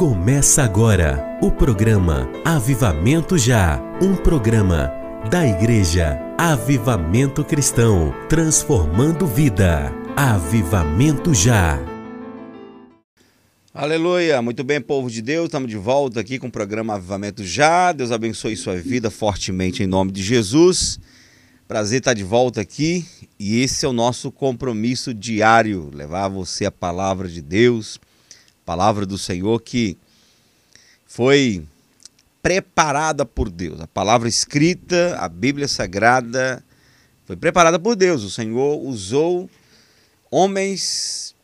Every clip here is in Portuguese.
Começa agora o programa Avivamento Já, um programa da Igreja Avivamento Cristão, transformando vida. Avivamento Já. Aleluia, muito bem, povo de Deus, estamos de volta aqui com o programa Avivamento Já. Deus abençoe sua vida fortemente em nome de Jesus. Prazer estar de volta aqui e esse é o nosso compromisso diário, levar você a palavra de Deus palavra do Senhor que foi preparada por Deus. A palavra escrita, a Bíblia Sagrada, foi preparada por Deus. O Senhor usou homens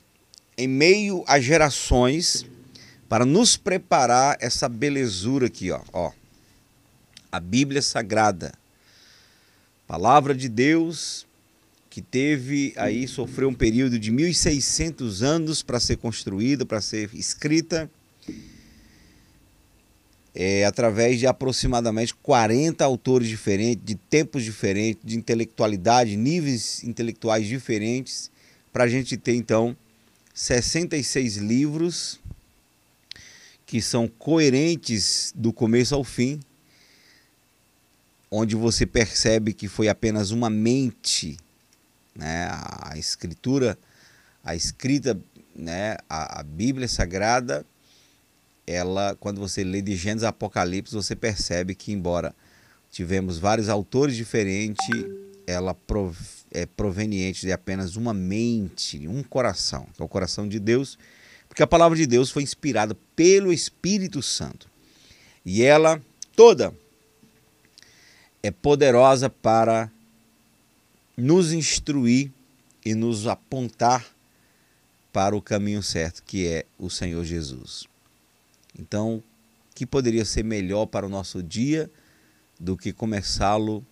em meio a gerações para nos preparar essa belezura aqui, ó. ó. A Bíblia Sagrada. Palavra de Deus que teve aí, sofreu um período de 1.600 anos para ser construída, para ser escrita, é, através de aproximadamente 40 autores diferentes, de tempos diferentes, de intelectualidade, níveis intelectuais diferentes, para a gente ter então 66 livros que são coerentes do começo ao fim, onde você percebe que foi apenas uma mente né? A escritura, a escrita, né? a, a Bíblia Sagrada, ela, quando você lê de Gênesis a Apocalipse, você percebe que, embora tivemos vários autores diferentes, ela prov é proveniente de apenas uma mente, um coração, que é o coração de Deus, porque a palavra de Deus foi inspirada pelo Espírito Santo. E ela toda é poderosa para nos instruir e nos apontar para o caminho certo, que é o Senhor Jesus. Então, que poderia ser melhor para o nosso dia do que começá-lo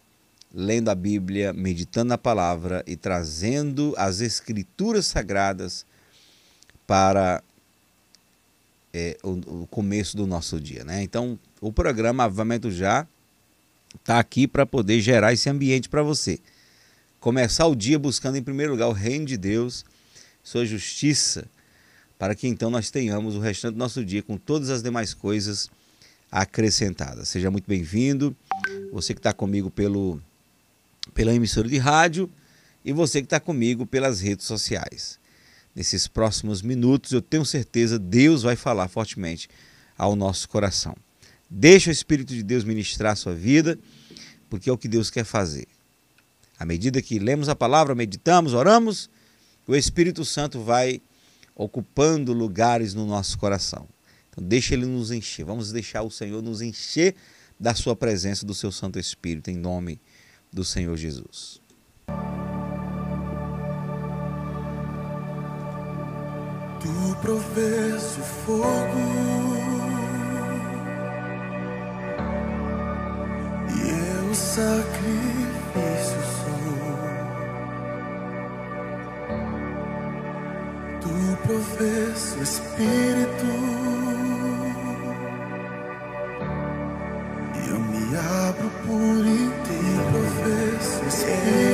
lendo a Bíblia, meditando na palavra e trazendo as escrituras sagradas para é, o, o, começo do nosso dia. Né? Então, o programa Avamento Já está aqui para poder gerar esse ambiente para você começar o dia buscando em primeiro lugar o reino de Deus, sua justiça, para que então nós tenhamos o restante do nosso dia com todas as demais coisas acrescentadas. Seja muito bem-vindo, você que está comigo pelo, pela emissora de rádio e você que está comigo pelas redes sociais. Nesses próximos minutos, eu tenho certeza Deus vai falar fortemente ao nosso coração. Deixa o Espírito de Deus ministrar a sua vida, porque é o que Deus quer fazer. À medida que lemos a palavra, meditamos, oramos, o Espírito Santo vai ocupando lugares no nosso coração. Então, deixa ele nos encher. Vamos deixar o Senhor nos encher da sua presença, do seu Santo Espírito, em nome do Senhor Jesus. Tu provês o fogo e eu sacrifício provês o Espírito e eu me abro por inteiro, provês o Espírito.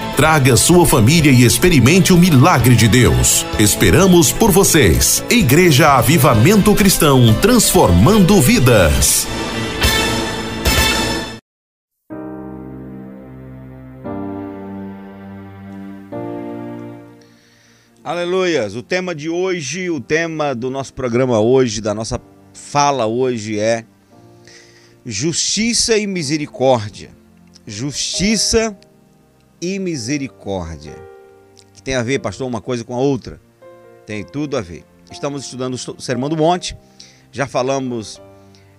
traga sua família e experimente o milagre de Deus. Esperamos por vocês. Igreja Avivamento Cristão, transformando vidas. Aleluias! O tema de hoje, o tema do nosso programa hoje, da nossa fala hoje é Justiça e Misericórdia. Justiça e Misericórdia. Que tem a ver, pastor, uma coisa com a outra? Tem tudo a ver. Estamos estudando o Sermão do Monte, já falamos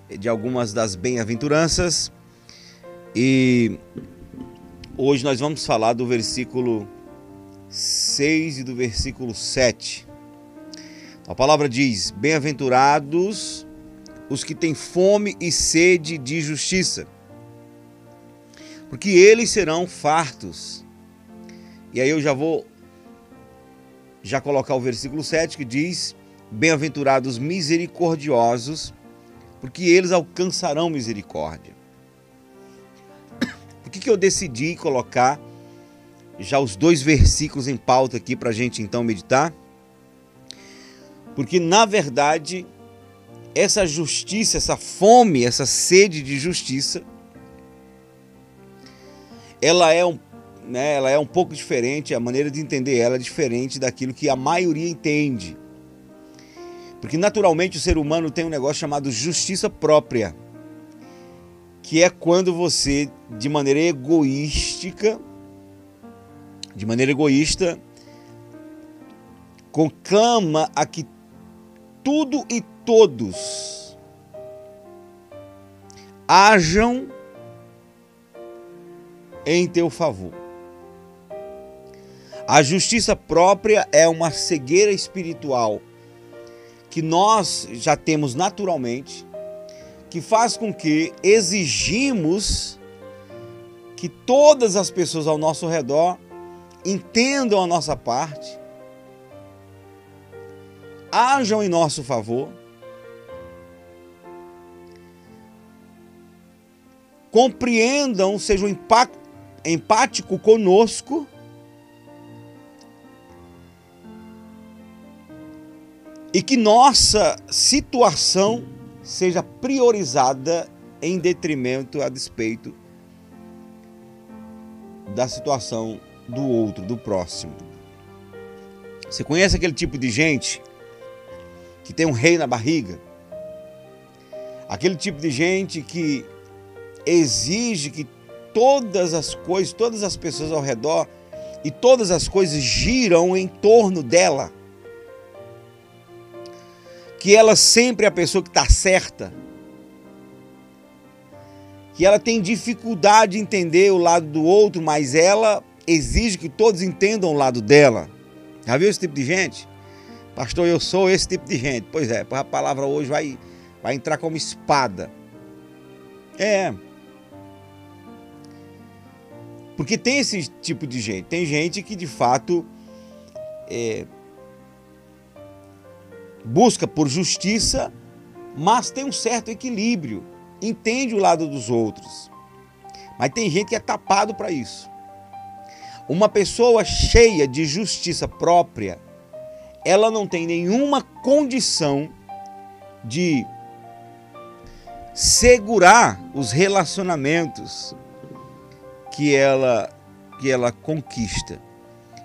de algumas das bem-aventuranças e hoje nós vamos falar do versículo 6 e do versículo 7. A palavra diz: Bem-aventurados os que têm fome e sede de justiça, porque eles serão fartos. E aí eu já vou já colocar o versículo 7 que diz: Bem-aventurados misericordiosos, porque eles alcançarão misericórdia. Por que, que eu decidi colocar já os dois versículos em pauta aqui para a gente então meditar. Porque na verdade, essa justiça, essa fome, essa sede de justiça, ela é um, né, ela é um pouco diferente, a maneira de entender ela é diferente daquilo que a maioria entende. Porque naturalmente o ser humano tem um negócio chamado justiça própria, que é quando você, de maneira egoística, de maneira egoísta, conclama a que tudo e todos hajam em teu favor. A justiça própria é uma cegueira espiritual que nós já temos naturalmente, que faz com que exigimos que todas as pessoas ao nosso redor entendam a nossa parte, ajam em nosso favor, compreendam, sejam empático conosco. E que nossa situação seja priorizada em detrimento, a despeito da situação do outro, do próximo. Você conhece aquele tipo de gente que tem um rei na barriga? Aquele tipo de gente que exige que todas as coisas, todas as pessoas ao redor e todas as coisas giram em torno dela. Que ela sempre é a pessoa que está certa. Que ela tem dificuldade de entender o lado do outro, mas ela exige que todos entendam o lado dela. Já viu esse tipo de gente? Pastor, eu sou esse tipo de gente. Pois é, a palavra hoje vai, vai entrar como espada. É. Porque tem esse tipo de gente. Tem gente que de fato é, busca por justiça, mas tem um certo equilíbrio. Entende o lado dos outros. Mas tem gente que é tapado para isso. Uma pessoa cheia de justiça própria, ela não tem nenhuma condição de segurar os relacionamentos que ela que ela conquista.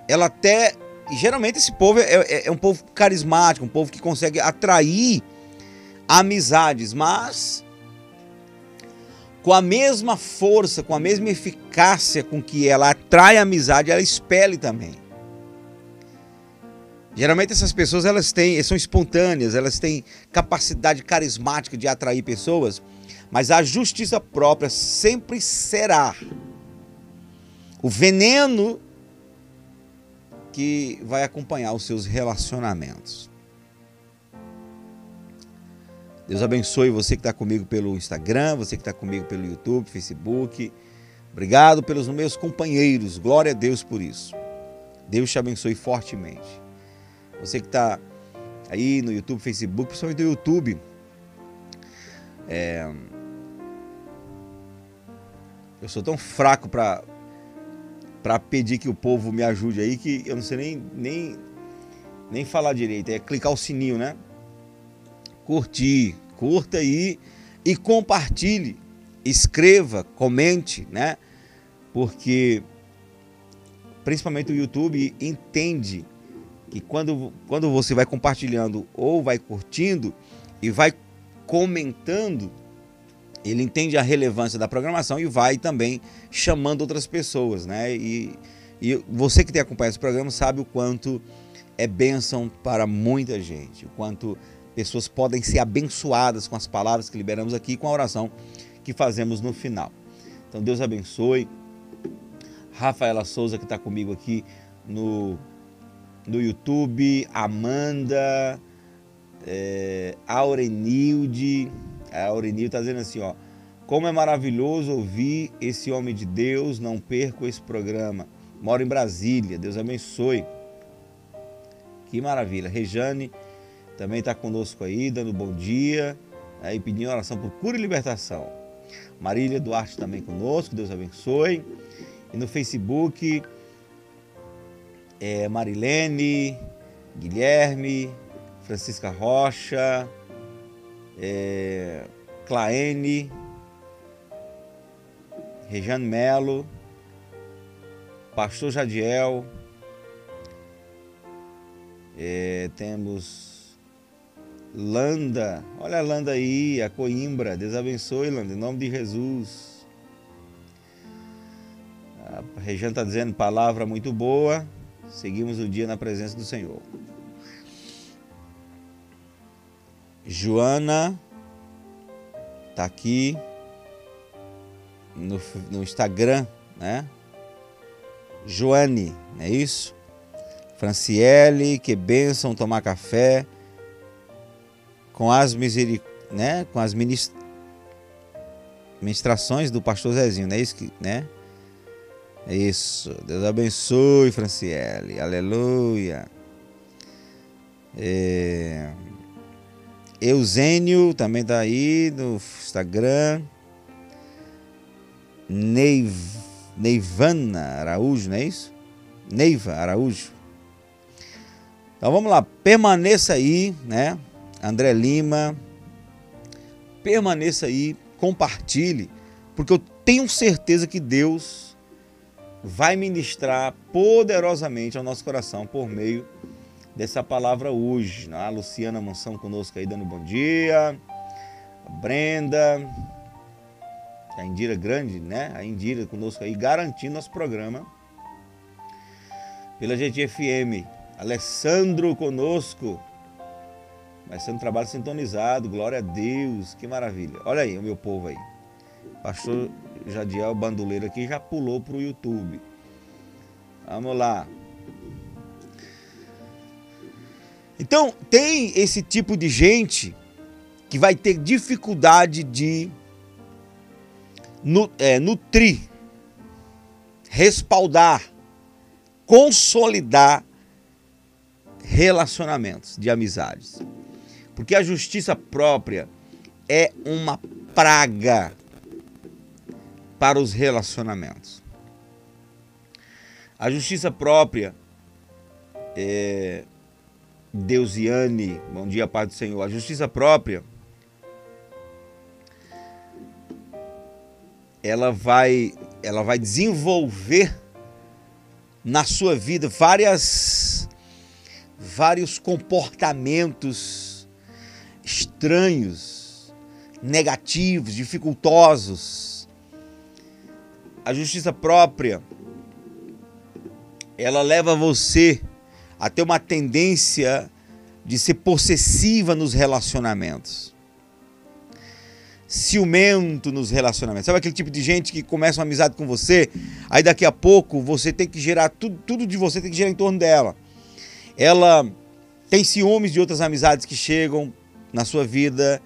Ela até geralmente esse povo é, é, é um povo carismático, um povo que consegue atrair amizades, mas com a mesma força, com a mesma eficácia com que ela atrai amizade, ela expele também. Geralmente essas pessoas elas têm, são espontâneas, elas têm capacidade carismática de atrair pessoas, mas a justiça própria sempre será o veneno que vai acompanhar os seus relacionamentos. Deus abençoe você que está comigo pelo Instagram, você que está comigo pelo YouTube, Facebook. Obrigado pelos meus companheiros. Glória a Deus por isso. Deus te abençoe fortemente. Você que está aí no YouTube, Facebook, principalmente no YouTube. É... Eu sou tão fraco para para pedir que o povo me ajude aí que eu não sei nem, nem, nem falar direito. É clicar o sininho, né? Curtir, curta aí e compartilhe. Escreva, comente, né? Porque principalmente o YouTube entende que quando, quando você vai compartilhando ou vai curtindo e vai comentando, ele entende a relevância da programação e vai também chamando outras pessoas, né? E, e você que tem acompanhado esse programa sabe o quanto é bênção para muita gente, o quanto pessoas podem ser abençoadas com as palavras que liberamos aqui e com a oração que fazemos no final. Então Deus abençoe. Rafaela Souza que está comigo aqui no, no YouTube, Amanda, é, Aurenilde, a Aurenilde está dizendo assim, ó, como é maravilhoso ouvir esse homem de Deus, não perco esse programa. Moro em Brasília, Deus abençoe. Que maravilha. Rejane também está conosco aí, dando bom dia aí pedindo oração por cura e libertação. Marília Duarte também conosco, Deus abençoe. E no Facebook, é, Marilene, Guilherme, Francisca Rocha, é, Claene, Rejane Melo, Pastor Jadiel, é, temos Landa, olha a Landa aí, a Coimbra, Deus abençoe, Landa, em nome de Jesus. A Rejane está dizendo palavra muito boa, seguimos o dia na presença do Senhor. Joana tá aqui no, no Instagram, né? Joane, é isso? Franciele, que bênção tomar café com as miseric... né? Com as ministrações do pastor Zezinho, não é isso que, né? Isso. Deus abençoe, Franciele. Aleluia. É... Eusênio também tá aí no Instagram. Neiv... Neivana Araújo, não é isso? Neiva Araújo. Então vamos lá, permaneça aí, né? André Lima, permaneça aí, compartilhe, porque eu tenho certeza que Deus vai ministrar poderosamente ao nosso coração por meio dessa palavra hoje. Né? A Luciana Mansão conosco aí dando bom dia. A Brenda. A Indira Grande, né? A Indira conosco aí garantindo nosso programa. Pela GTFM. Alessandro conosco. Um trabalho sintonizado. Glória a Deus. Que maravilha. Olha aí o meu povo aí. Pastor Jadiel Bandoleiro aqui já pulou para o YouTube. Vamos lá. Então, tem esse tipo de gente que vai ter dificuldade de é, nutrir, respaldar, consolidar relacionamentos de amizades. Porque a justiça própria é uma praga para os relacionamentos. A justiça própria é, Deusiane, bom dia, Pai do Senhor. A justiça própria, ela vai, ela vai desenvolver na sua vida várias, vários comportamentos estranhos, negativos, dificultosos. A justiça própria, ela leva você a ter uma tendência de ser possessiva nos relacionamentos. ciumento nos relacionamentos. Sabe aquele tipo de gente que começa uma amizade com você, aí daqui a pouco você tem que gerar tudo, tudo de você tem que gerar em torno dela. Ela tem ciúmes de outras amizades que chegam na sua vida,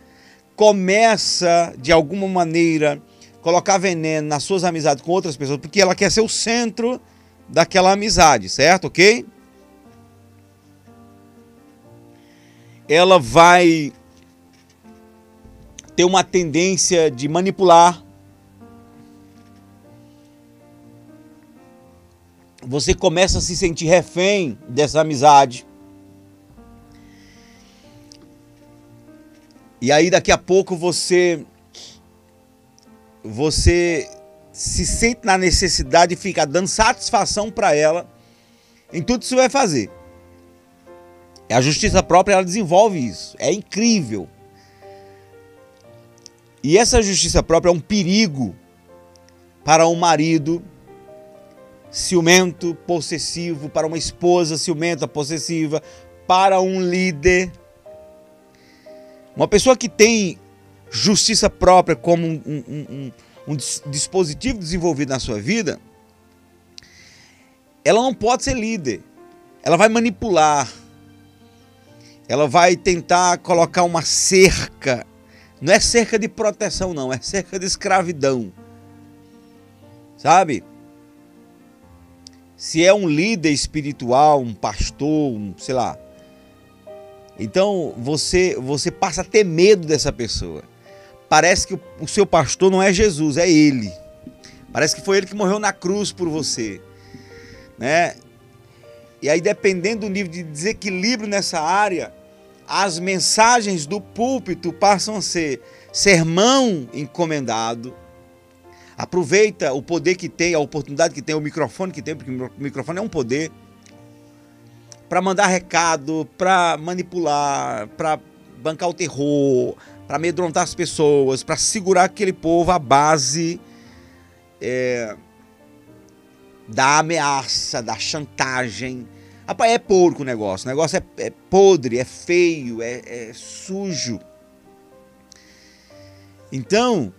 começa de alguma maneira colocar veneno nas suas amizades com outras pessoas, porque ela quer ser o centro daquela amizade, certo? OK? Ela vai ter uma tendência de manipular. Você começa a se sentir refém dessa amizade. E aí daqui a pouco você você se sente na necessidade de ficar dando satisfação para ela em tudo que você vai fazer. A justiça própria ela desenvolve isso. É incrível. E essa justiça própria é um perigo para um marido ciumento, possessivo, para uma esposa ciumenta, possessiva, para um líder. Uma pessoa que tem justiça própria como um, um, um, um dispositivo desenvolvido na sua vida, ela não pode ser líder. Ela vai manipular. Ela vai tentar colocar uma cerca não é cerca de proteção, não, é cerca de escravidão. Sabe? Se é um líder espiritual, um pastor, um, sei lá. Então você você passa a ter medo dessa pessoa. Parece que o, o seu pastor não é Jesus, é ele. Parece que foi ele que morreu na cruz por você, né? E aí dependendo do nível de desequilíbrio nessa área, as mensagens do púlpito passam a ser sermão encomendado. Aproveita o poder que tem, a oportunidade que tem, o microfone que tem, porque o microfone é um poder, para mandar recado, para manipular, para bancar o terror, para amedrontar as pessoas, para segurar aquele povo à base é, da ameaça, da chantagem Rapaz, é porco o negócio. O negócio é, é podre, é feio, é, é sujo. Então,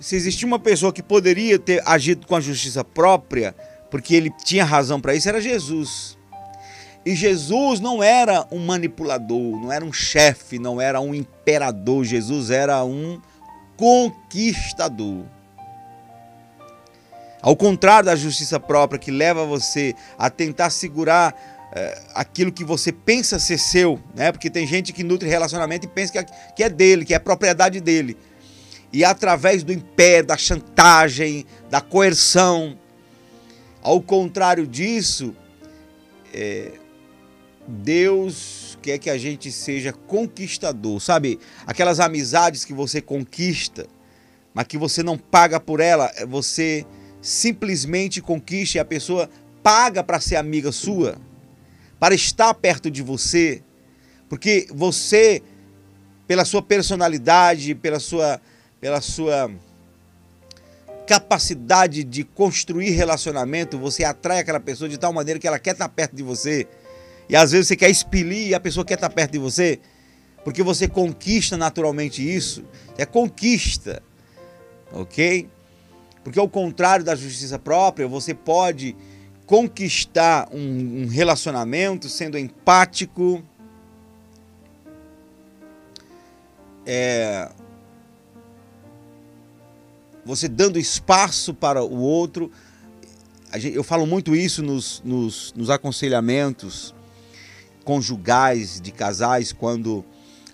se existia uma pessoa que poderia ter agido com a justiça própria, porque ele tinha razão para isso, era Jesus. E Jesus não era um manipulador, não era um chefe, não era um imperador. Jesus era um conquistador. Ao contrário da justiça própria que leva você a tentar segurar é, aquilo que você pensa ser seu, né? Porque tem gente que nutre relacionamento e pensa que é, que é dele, que é propriedade dele. E através do império, da chantagem, da coerção, ao contrário disso, é, Deus quer que a gente seja conquistador, sabe? Aquelas amizades que você conquista, mas que você não paga por ela, é você simplesmente conquiste a pessoa paga para ser amiga sua, para estar perto de você, porque você, pela sua personalidade, pela sua, pela sua capacidade de construir relacionamento, você atrai aquela pessoa de tal maneira que ela quer estar perto de você. E às vezes você quer expelir e a pessoa quer estar perto de você, porque você conquista naturalmente isso. É conquista, ok? Porque ao contrário da justiça própria, você pode conquistar um, um relacionamento sendo empático, é, você dando espaço para o outro. Eu falo muito isso nos, nos, nos aconselhamentos conjugais de casais, quando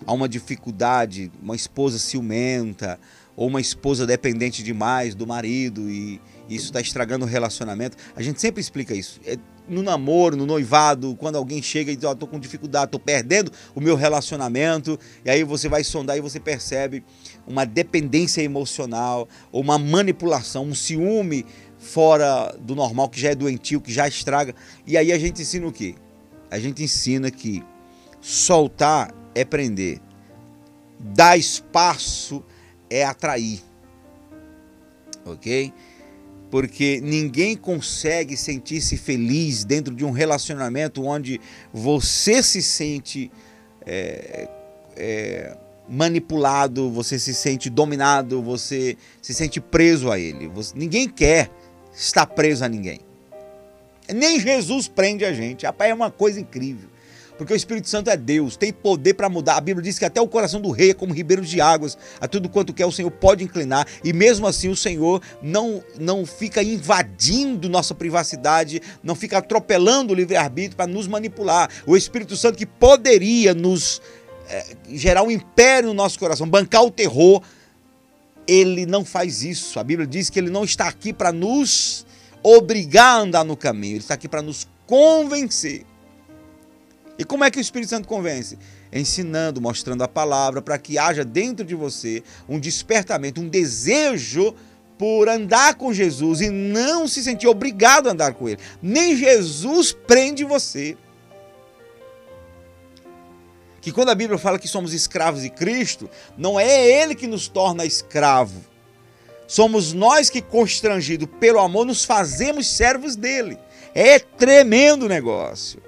há uma dificuldade, uma esposa ciumenta, ou uma esposa dependente demais do marido e isso está estragando o relacionamento. A gente sempre explica isso. É no namoro, no noivado, quando alguém chega e diz, ó, oh, tô com dificuldade, tô perdendo o meu relacionamento, e aí você vai sondar e você percebe uma dependência emocional, ou uma manipulação, um ciúme fora do normal, que já é doentio, que já estraga. E aí a gente ensina o quê? A gente ensina que soltar é prender, dar espaço é atrair. Ok? Porque ninguém consegue sentir-se feliz dentro de um relacionamento onde você se sente é, é, manipulado, você se sente dominado, você se sente preso a ele. Você, ninguém quer estar preso a ninguém. Nem Jesus prende a gente. Rapaz, é uma coisa incrível. Porque o Espírito Santo é Deus, tem poder para mudar. A Bíblia diz que até o coração do rei é como ribeiros de águas, a tudo quanto quer o Senhor pode inclinar, e mesmo assim o Senhor não, não fica invadindo nossa privacidade, não fica atropelando o livre-arbítrio para nos manipular. O Espírito Santo que poderia nos é, gerar um império no nosso coração, bancar o terror, ele não faz isso. A Bíblia diz que ele não está aqui para nos obrigar a andar no caminho, ele está aqui para nos convencer. E como é que o Espírito Santo convence? Ensinando, mostrando a palavra, para que haja dentro de você um despertamento, um desejo por andar com Jesus e não se sentir obrigado a andar com Ele. Nem Jesus prende você. Que quando a Bíblia fala que somos escravos de Cristo, não é Ele que nos torna escravo. Somos nós que, constrangidos pelo amor, nos fazemos servos dele. É tremendo negócio.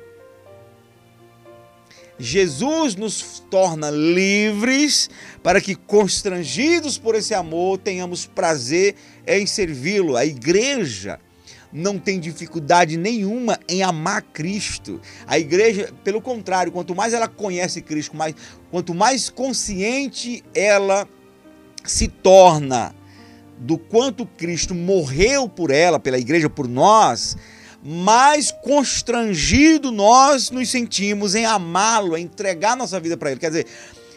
Jesus nos torna livres para que, constrangidos por esse amor, tenhamos prazer em servi-lo. A igreja não tem dificuldade nenhuma em amar Cristo. A igreja, pelo contrário, quanto mais ela conhece Cristo, mais, quanto mais consciente ela se torna do quanto Cristo morreu por ela, pela igreja, por nós, mais constrangido nós nos sentimos em amá-lo, em entregar nossa vida para ele. Quer dizer,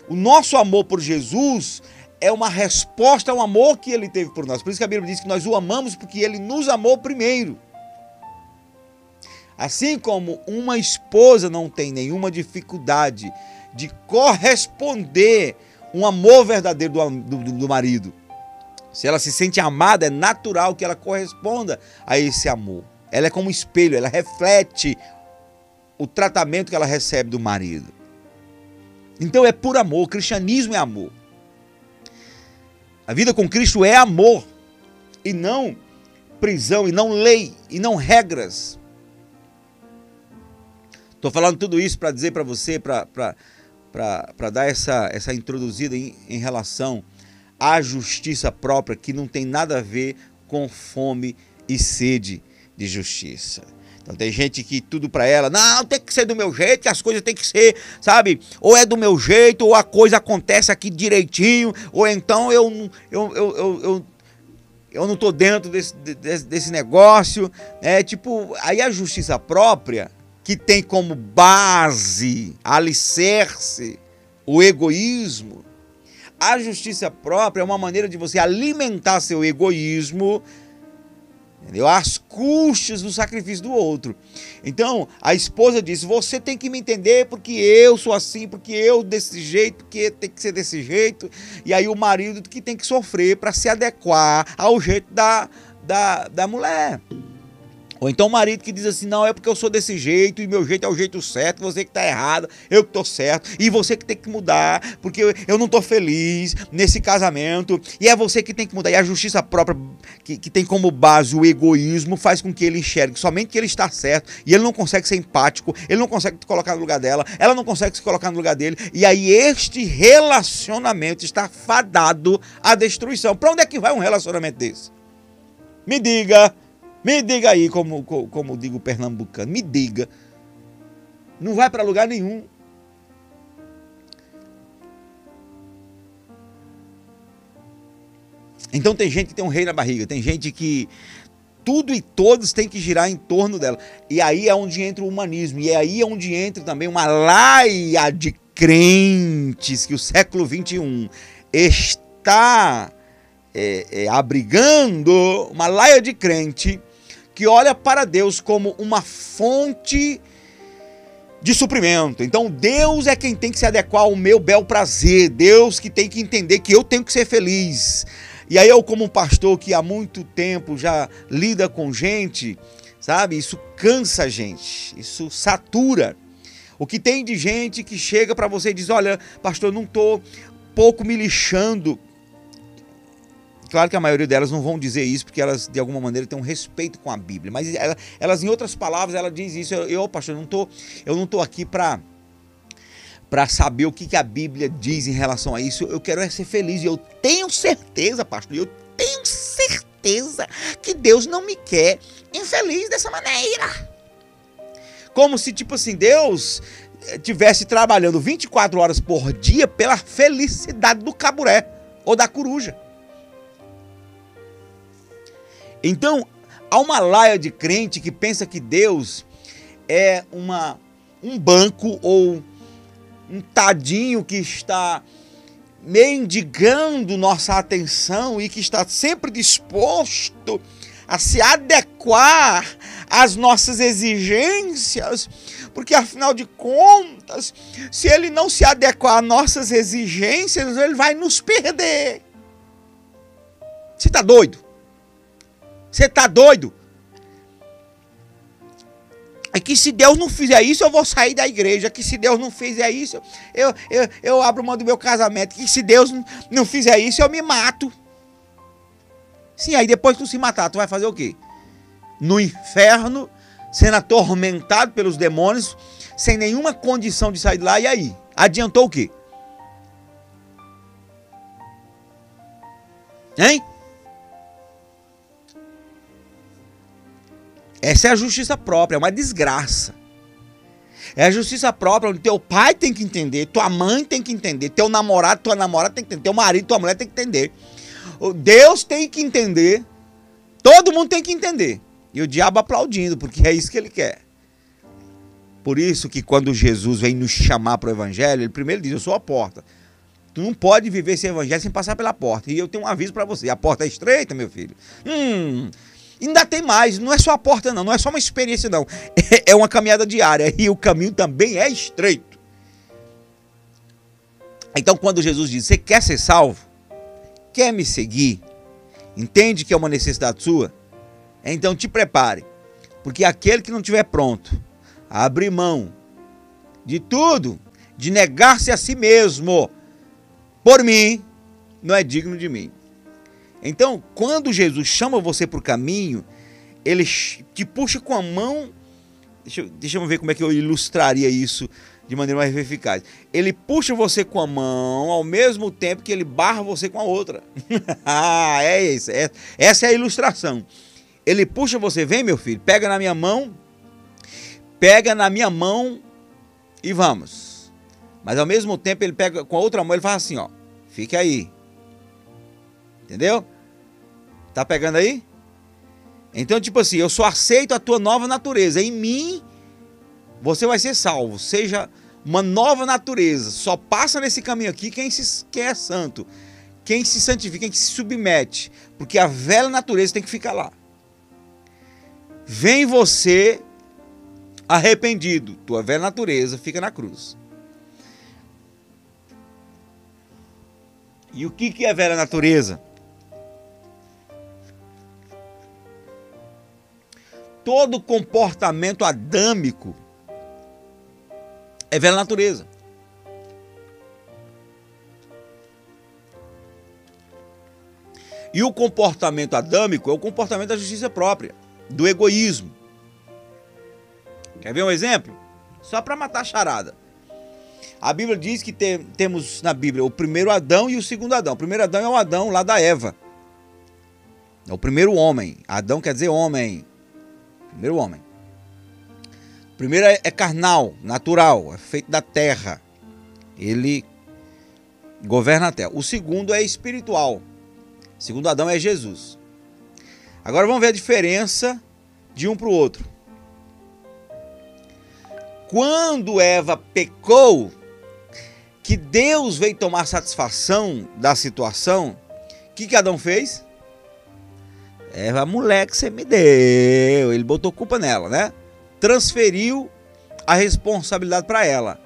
o nosso amor por Jesus é uma resposta ao amor que ele teve por nós. Por isso que a Bíblia diz que nós o amamos porque ele nos amou primeiro. Assim como uma esposa não tem nenhuma dificuldade de corresponder um amor verdadeiro do, do, do marido. Se ela se sente amada, é natural que ela corresponda a esse amor. Ela é como um espelho, ela reflete o tratamento que ela recebe do marido. Então é por amor, o cristianismo é amor. A vida com Cristo é amor e não prisão, e não lei, e não regras. Estou falando tudo isso para dizer para você, para dar essa, essa introduzida em, em relação à justiça própria, que não tem nada a ver com fome e sede de justiça. Então tem gente que tudo para ela, não, tem que ser do meu jeito, que as coisas tem que ser, sabe? Ou é do meu jeito, ou a coisa acontece aqui direitinho, ou então eu eu, eu, eu, eu, eu não tô dentro desse, desse, desse negócio. É tipo, aí a justiça própria, que tem como base, alicerce, o egoísmo. A justiça própria é uma maneira de você alimentar seu egoísmo Entendeu? Às custas do sacrifício do outro. Então, a esposa disse: Você tem que me entender porque eu sou assim, porque eu desse jeito, porque tem que ser desse jeito. E aí, o marido que tem que sofrer para se adequar ao jeito da, da, da mulher. Ou então o marido que diz assim: não, é porque eu sou desse jeito e meu jeito é o jeito certo, você que está errado, eu que estou certo, e você que tem que mudar, porque eu não estou feliz nesse casamento, e é você que tem que mudar. E a justiça própria, que, que tem como base o egoísmo, faz com que ele enxergue somente que ele está certo, e ele não consegue ser empático, ele não consegue se colocar no lugar dela, ela não consegue se colocar no lugar dele, e aí este relacionamento está fadado à destruição. Para onde é que vai um relacionamento desse? Me diga. Me diga aí, como, como, como digo pernambucano, me diga. Não vai para lugar nenhum. Então tem gente que tem um rei na barriga, tem gente que tudo e todos têm que girar em torno dela. E aí é onde entra o humanismo, e aí é onde entra também uma laia de crentes que o século XXI está é, é, abrigando, uma laia de crente que olha para Deus como uma fonte de suprimento. Então Deus é quem tem que se adequar ao meu bel prazer, Deus que tem que entender que eu tenho que ser feliz. E aí eu como um pastor que há muito tempo já lida com gente, sabe? Isso cansa a gente, isso satura. O que tem de gente que chega para você e diz: "Olha, pastor, não tô pouco me lixando Claro que a maioria delas não vão dizer isso porque elas, de alguma maneira, têm um respeito com a Bíblia. Mas elas, em outras palavras, ela diz isso. Eu, eu pastor, não tô, eu não tô aqui para para saber o que, que a Bíblia diz em relação a isso. Eu quero é ser feliz e eu tenho certeza, pastor, eu tenho certeza que Deus não me quer infeliz dessa maneira. Como se, tipo assim, Deus tivesse trabalhando 24 horas por dia pela felicidade do caburé ou da coruja. Então, há uma laia de crente que pensa que Deus é uma, um banco ou um tadinho que está mendigando nossa atenção e que está sempre disposto a se adequar às nossas exigências, porque afinal de contas, se ele não se adequar às nossas exigências, ele vai nos perder. Você está doido? Você está doido? É que se Deus não fizer isso, eu vou sair da igreja. Que se Deus não fizer isso, eu, eu, eu abro mão do meu casamento. Que se Deus não fizer isso, eu me mato. Sim, aí depois que tu se matar, tu vai fazer o quê? No inferno, sendo atormentado pelos demônios, sem nenhuma condição de sair de lá. E aí? Adiantou o quê? Hein? Essa é a justiça própria, é uma desgraça. É a justiça própria onde teu pai tem que entender, tua mãe tem que entender, teu namorado, tua namorada tem que entender, teu marido, tua mulher tem que entender. Deus tem que entender. Todo mundo tem que entender. E o diabo aplaudindo, porque é isso que ele quer. Por isso que quando Jesus vem nos chamar para o evangelho, ele primeiro diz: Eu sou a porta. Tu não pode viver esse evangelho sem passar pela porta. E eu tenho um aviso para você: a porta é estreita, meu filho. Hum, Ainda tem mais, não é só a porta, não, não é só uma experiência, não. É, uma caminhada diária e o caminho também é estreito. Então, quando Jesus diz: Você quer ser salvo? Quer me seguir? Entende que é uma necessidade sua? Então te prepare, porque aquele que não estiver pronto a abrir mão de tudo, de negar-se a si mesmo, por mim, não é digno de mim. Então, quando Jesus chama você para o caminho, ele te puxa com a mão. Deixa, eu, deixa eu ver como é que eu ilustraria isso de maneira mais eficaz. Ele puxa você com a mão ao mesmo tempo que ele barra você com a outra. ah, é isso. É, essa é a ilustração. Ele puxa você, vem meu filho, pega na minha mão, pega na minha mão e vamos. Mas ao mesmo tempo ele pega com a outra mão, ele faz assim, ó, fica aí. Entendeu? Tá pegando aí? Então, tipo assim, eu só aceito a tua nova natureza. Em mim, você vai ser salvo. Seja uma nova natureza. Só passa nesse caminho aqui quem, se, quem é santo. Quem se santifica, quem se submete. Porque a velha natureza tem que ficar lá. Vem você arrependido. Tua velha natureza fica na cruz. E o que, que é velha natureza? Todo comportamento adâmico é velha natureza. E o comportamento adâmico é o comportamento da justiça própria, do egoísmo. Quer ver um exemplo? Só para matar a charada. A Bíblia diz que tem, temos na Bíblia o primeiro Adão e o segundo Adão. O primeiro Adão é o Adão lá da Eva. É o primeiro homem. Adão quer dizer homem. Primeiro homem. O primeiro é, é carnal, natural, é feito da terra. Ele governa a terra. O segundo é espiritual. O segundo Adão é Jesus. Agora vamos ver a diferença de um para o outro. Quando Eva pecou, que Deus veio tomar satisfação da situação, o que, que Adão fez? É a mulher que você me deu. Ele botou culpa nela, né? Transferiu a responsabilidade para ela.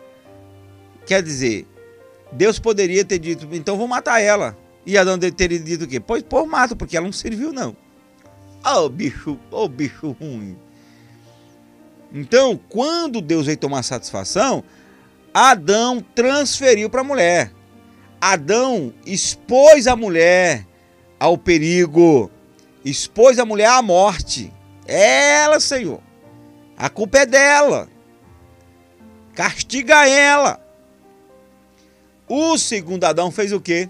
Quer dizer, Deus poderia ter dito, então vou matar ela. E Adão teria dito o quê? Pois, pô, mato, porque ela não serviu, não. Ô oh, bicho, ô oh, bicho ruim. Então, quando Deus veio tomar satisfação, Adão transferiu para a mulher. Adão expôs a mulher ao perigo expôs a mulher à morte. Ela, Senhor. A culpa é dela. Castiga ela. O segundo Adão fez o quê?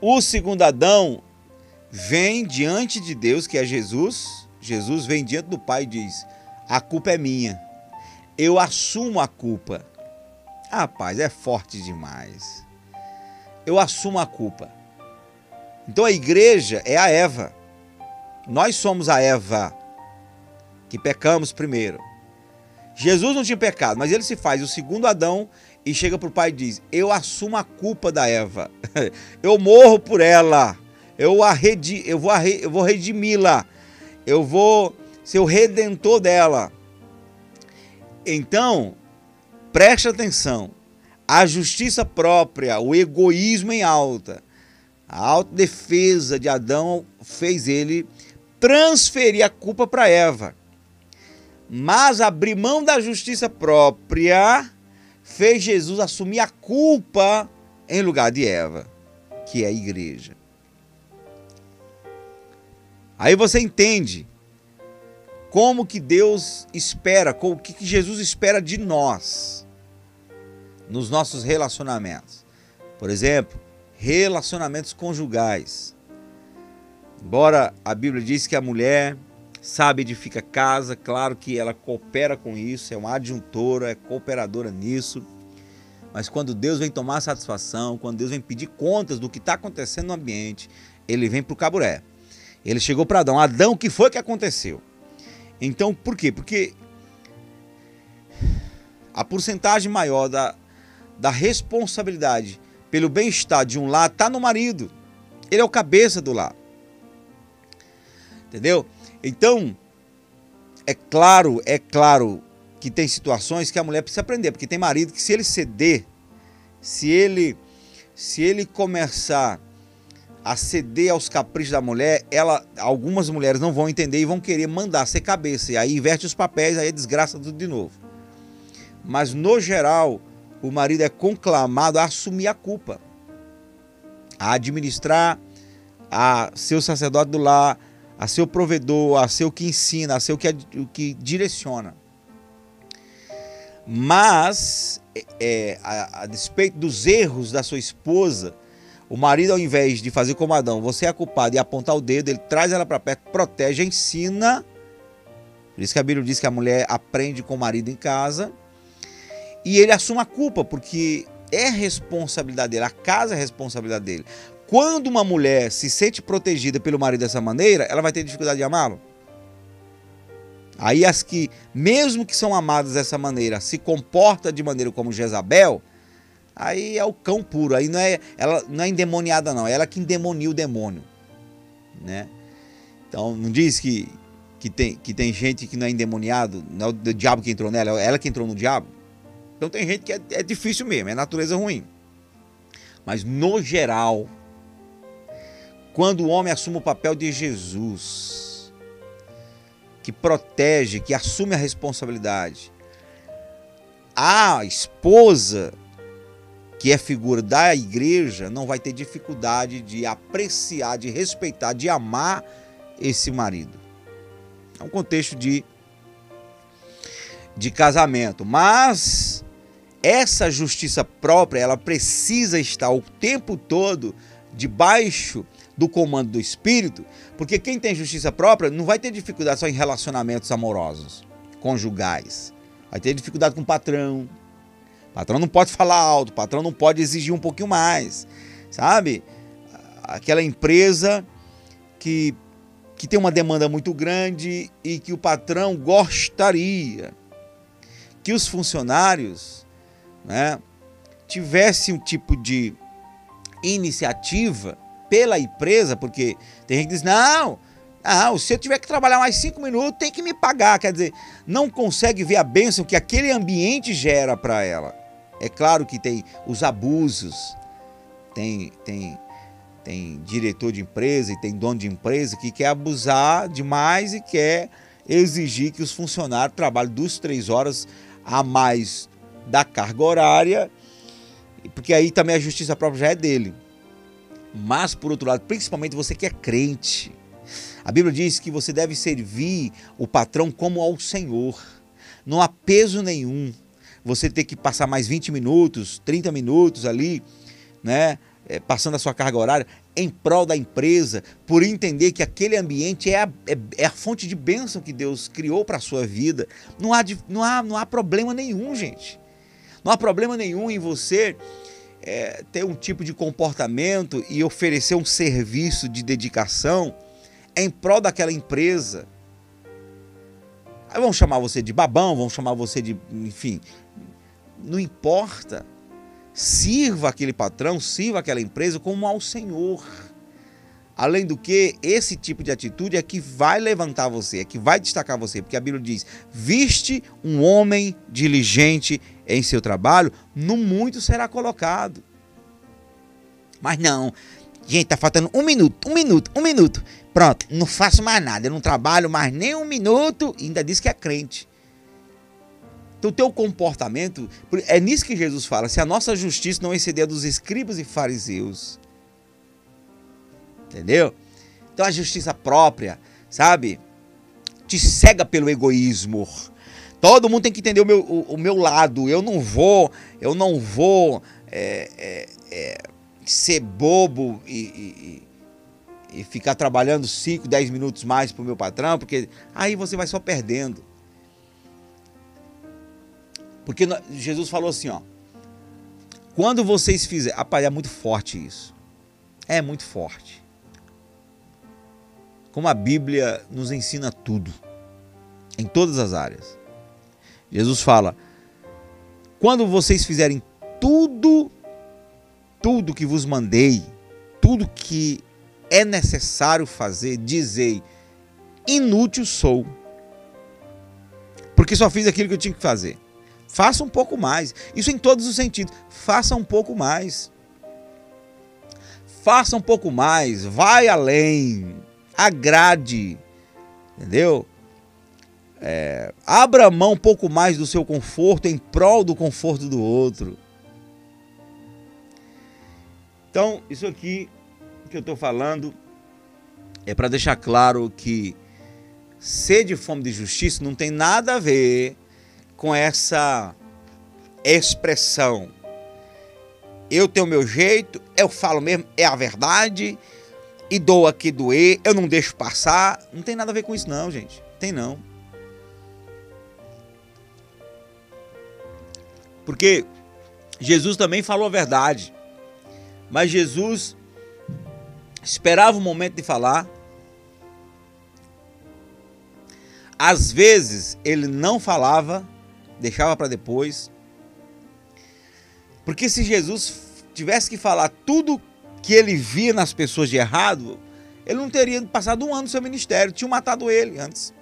O segundo Adão vem diante de Deus, que é Jesus. Jesus vem diante do Pai e diz: A culpa é minha. Eu assumo a culpa. Rapaz, é forte demais. Eu assumo a culpa. Então a igreja é a Eva. Nós somos a Eva que pecamos primeiro. Jesus não tinha pecado, mas ele se faz o segundo Adão e chega para o pai e diz: Eu assumo a culpa da Eva. Eu morro por ela. Eu, arredi, eu vou, vou redimi-la. Eu vou ser o redentor dela. Então, preste atenção. A justiça própria, o egoísmo em alta, a autodefesa de Adão fez ele transferir a culpa para Eva. Mas abrir mão da justiça própria fez Jesus assumir a culpa em lugar de Eva, que é a igreja. Aí você entende como que Deus espera, o que Jesus espera de nós nos nossos relacionamentos. Por exemplo, relacionamentos conjugais. Embora a Bíblia diz que a mulher sabe edifica casa, claro que ela coopera com isso, é uma adjuntora, é cooperadora nisso. Mas quando Deus vem tomar satisfação, quando Deus vem pedir contas do que está acontecendo no ambiente, ele vem para o caburé. Ele chegou para Adão. Adão, o que foi que aconteceu? Então, por quê? Porque a porcentagem maior da, da responsabilidade pelo bem-estar de um lar está no marido. Ele é o cabeça do lar. Entendeu? Então, é claro, é claro que tem situações que a mulher precisa aprender, porque tem marido que se ele ceder, se ele se ele começar a ceder aos caprichos da mulher, ela, algumas mulheres não vão entender e vão querer mandar ser cabeça. E aí inverte os papéis, aí é desgraça tudo de novo. Mas no geral, o marido é conclamado a assumir a culpa, a administrar, a ser o sacerdote do lar, a ser o provedor, a ser o que ensina, a ser o que, que direciona. Mas, é, a, a despeito dos erros da sua esposa, o marido, ao invés de fazer como Adão, você é culpado e apontar o dedo, ele traz ela para perto, protege, ensina. Por isso que a Bíblia diz que a mulher aprende com o marido em casa. E ele assume a culpa, porque é responsabilidade dele, a casa é responsabilidade dele. Quando uma mulher se sente protegida pelo marido dessa maneira, ela vai ter dificuldade de amá-lo. Aí as que, mesmo que são amadas dessa maneira, se comporta de maneira como Jezabel, aí é o cão puro. Aí não é, ela não é endemoniada, não. É ela que endemonia o demônio. Né? Então, não diz que, que, tem, que tem gente que não é endemoniado, não é o diabo que entrou nela, é ela que entrou no diabo. Então tem gente que é, é difícil mesmo, é natureza ruim. Mas no geral, quando o homem assume o papel de Jesus, que protege, que assume a responsabilidade, a esposa que é figura da igreja, não vai ter dificuldade de apreciar, de respeitar, de amar esse marido. É um contexto de, de casamento. Mas essa justiça própria, ela precisa estar o tempo todo debaixo do comando do Espírito, porque quem tem justiça própria não vai ter dificuldade só em relacionamentos amorosos, conjugais. Vai ter dificuldade com o patrão, o patrão não pode falar alto, o patrão não pode exigir um pouquinho mais, sabe? Aquela empresa que, que tem uma demanda muito grande e que o patrão gostaria que os funcionários né, tivessem um tipo de iniciativa pela empresa, porque tem gente que diz, não, não, se eu tiver que trabalhar mais cinco minutos, tem que me pagar. Quer dizer, não consegue ver a bênção que aquele ambiente gera para ela. É claro que tem os abusos, tem, tem, tem diretor de empresa e tem dono de empresa que quer abusar demais e quer exigir que os funcionários trabalhem duas, três horas a mais da carga horária, porque aí também a justiça própria já é dele. Mas, por outro lado, principalmente você que é crente, a Bíblia diz que você deve servir o patrão como ao Senhor. Não há peso nenhum você ter que passar mais 20 minutos, 30 minutos ali, né? É, passando a sua carga horária em prol da empresa, por entender que aquele ambiente é a, é, é a fonte de bênção que Deus criou para a sua vida. Não há, não, há, não há problema nenhum, gente. Não há problema nenhum em você é, ter um tipo de comportamento e oferecer um serviço de dedicação em prol daquela empresa. Aí vão chamar você de babão, vão chamar você de. Enfim. Não importa. Sirva aquele patrão, sirva aquela empresa como ao Senhor. Além do que, esse tipo de atitude é que vai levantar você, é que vai destacar você, porque a Bíblia diz: viste um homem diligente em seu trabalho, no muito será colocado. Mas não, gente, tá faltando um minuto, um minuto, um minuto. Pronto, não faço mais nada, eu não trabalho mais nem um minuto e ainda diz que é crente. Então, o teu comportamento, é nisso que Jesus fala: se a nossa justiça não exceder a dos escribas e fariseus. Entendeu? Então, a justiça própria, sabe? Te cega pelo egoísmo. Todo mundo tem que entender o meu, o, o meu lado. Eu não vou, eu não vou é, é, é, ser bobo e, e e ficar trabalhando 5, 10 minutos mais para o meu patrão, porque aí você vai só perdendo. Porque Jesus falou assim, ó. Quando vocês fizerem. Rapaz, é muito forte isso. É muito forte. Como a Bíblia nos ensina tudo. Em todas as áreas. Jesus fala: quando vocês fizerem tudo, tudo que vos mandei, tudo que é necessário fazer, dizei: inútil sou, porque só fiz aquilo que eu tinha que fazer. Faça um pouco mais. Isso em todos os sentidos. Faça um pouco mais. Faça um pouco mais. Vai além. Agrade. Entendeu? É, abra mão um pouco mais do seu conforto em prol do conforto do outro. Então, isso aqui que eu estou falando é para deixar claro que sede e fome de justiça não tem nada a ver com essa expressão. Eu tenho meu jeito, eu falo mesmo, é a verdade, e dou aqui doer, eu não deixo passar. Não tem nada a ver com isso, não, gente. Tem não. Porque Jesus também falou a verdade. Mas Jesus esperava o momento de falar. Às vezes ele não falava, deixava para depois. Porque se Jesus tivesse que falar tudo que ele via nas pessoas de errado, ele não teria passado um ano no seu ministério, tinham matado ele antes.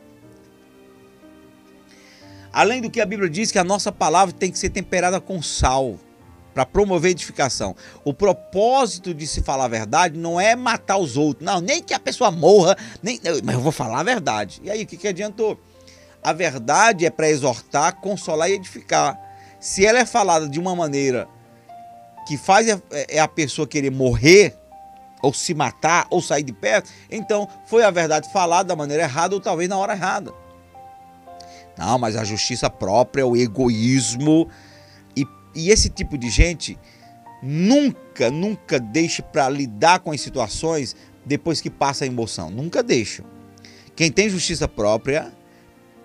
Além do que a Bíblia diz que a nossa palavra tem que ser temperada com sal para promover edificação. O propósito de se falar a verdade não é matar os outros, não, nem que a pessoa morra, nem, mas eu vou falar a verdade. E aí, o que, que adiantou? A verdade é para exortar, consolar e edificar. Se ela é falada de uma maneira que faz é a pessoa querer morrer, ou se matar, ou sair de perto, então foi a verdade falada da maneira errada, ou talvez na hora errada. Não, mas a justiça própria, o egoísmo, e esse tipo de gente nunca, nunca deixe para lidar com as situações depois que passa a emoção. Nunca deixa. Quem tem justiça própria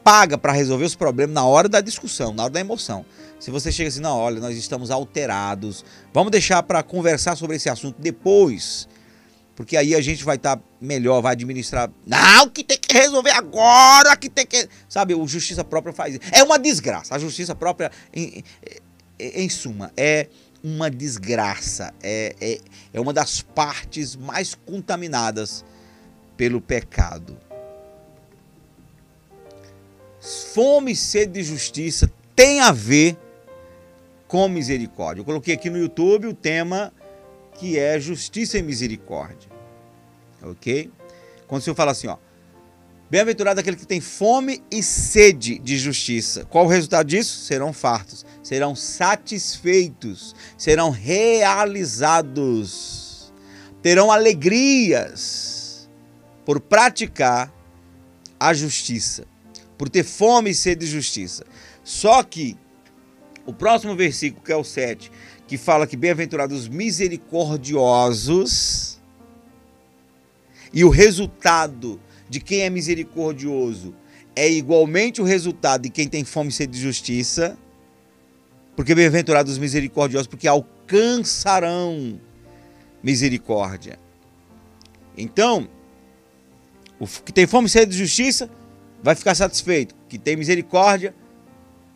paga para resolver os problemas na hora da discussão, na hora da emoção. Se você chega assim, não, olha, nós estamos alterados, vamos deixar para conversar sobre esse assunto depois, porque aí a gente vai estar tá melhor, vai administrar. Não, que tem que resolver agora, que tem que. Sabe, o justiça própria faz isso. É uma desgraça. A justiça própria em suma, é uma desgraça, é, é, é uma das partes mais contaminadas pelo pecado. Fome e sede de justiça tem a ver com misericórdia. Eu coloquei aqui no YouTube o tema que é justiça e misericórdia. Ok? Quando o Senhor fala assim, ó, Bem-aventurado aquele que tem fome e sede de justiça. Qual o resultado disso? Serão fartos, serão satisfeitos, serão realizados, terão alegrias por praticar a justiça, por ter fome e sede de justiça. Só que O próximo versículo, que é o 7, que fala que bem-aventurados misericordiosos, e o resultado de quem é misericordioso é igualmente o resultado de quem tem fome e sede de justiça, porque bem-aventurados os misericordiosos, porque alcançarão misericórdia. Então, o que tem fome e sede de justiça vai ficar satisfeito. Que tem misericórdia,